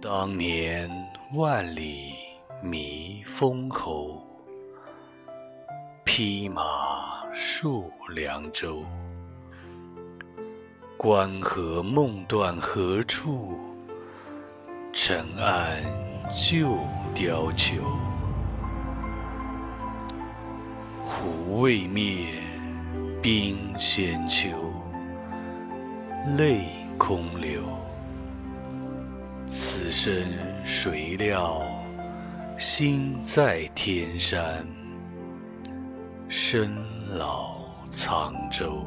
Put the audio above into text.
当年万里觅封侯，披马戍梁州。关河梦断何处？尘埃旧貂裘。虎未灭，兵先秋。泪空流。身谁料，心在天山，身老沧州。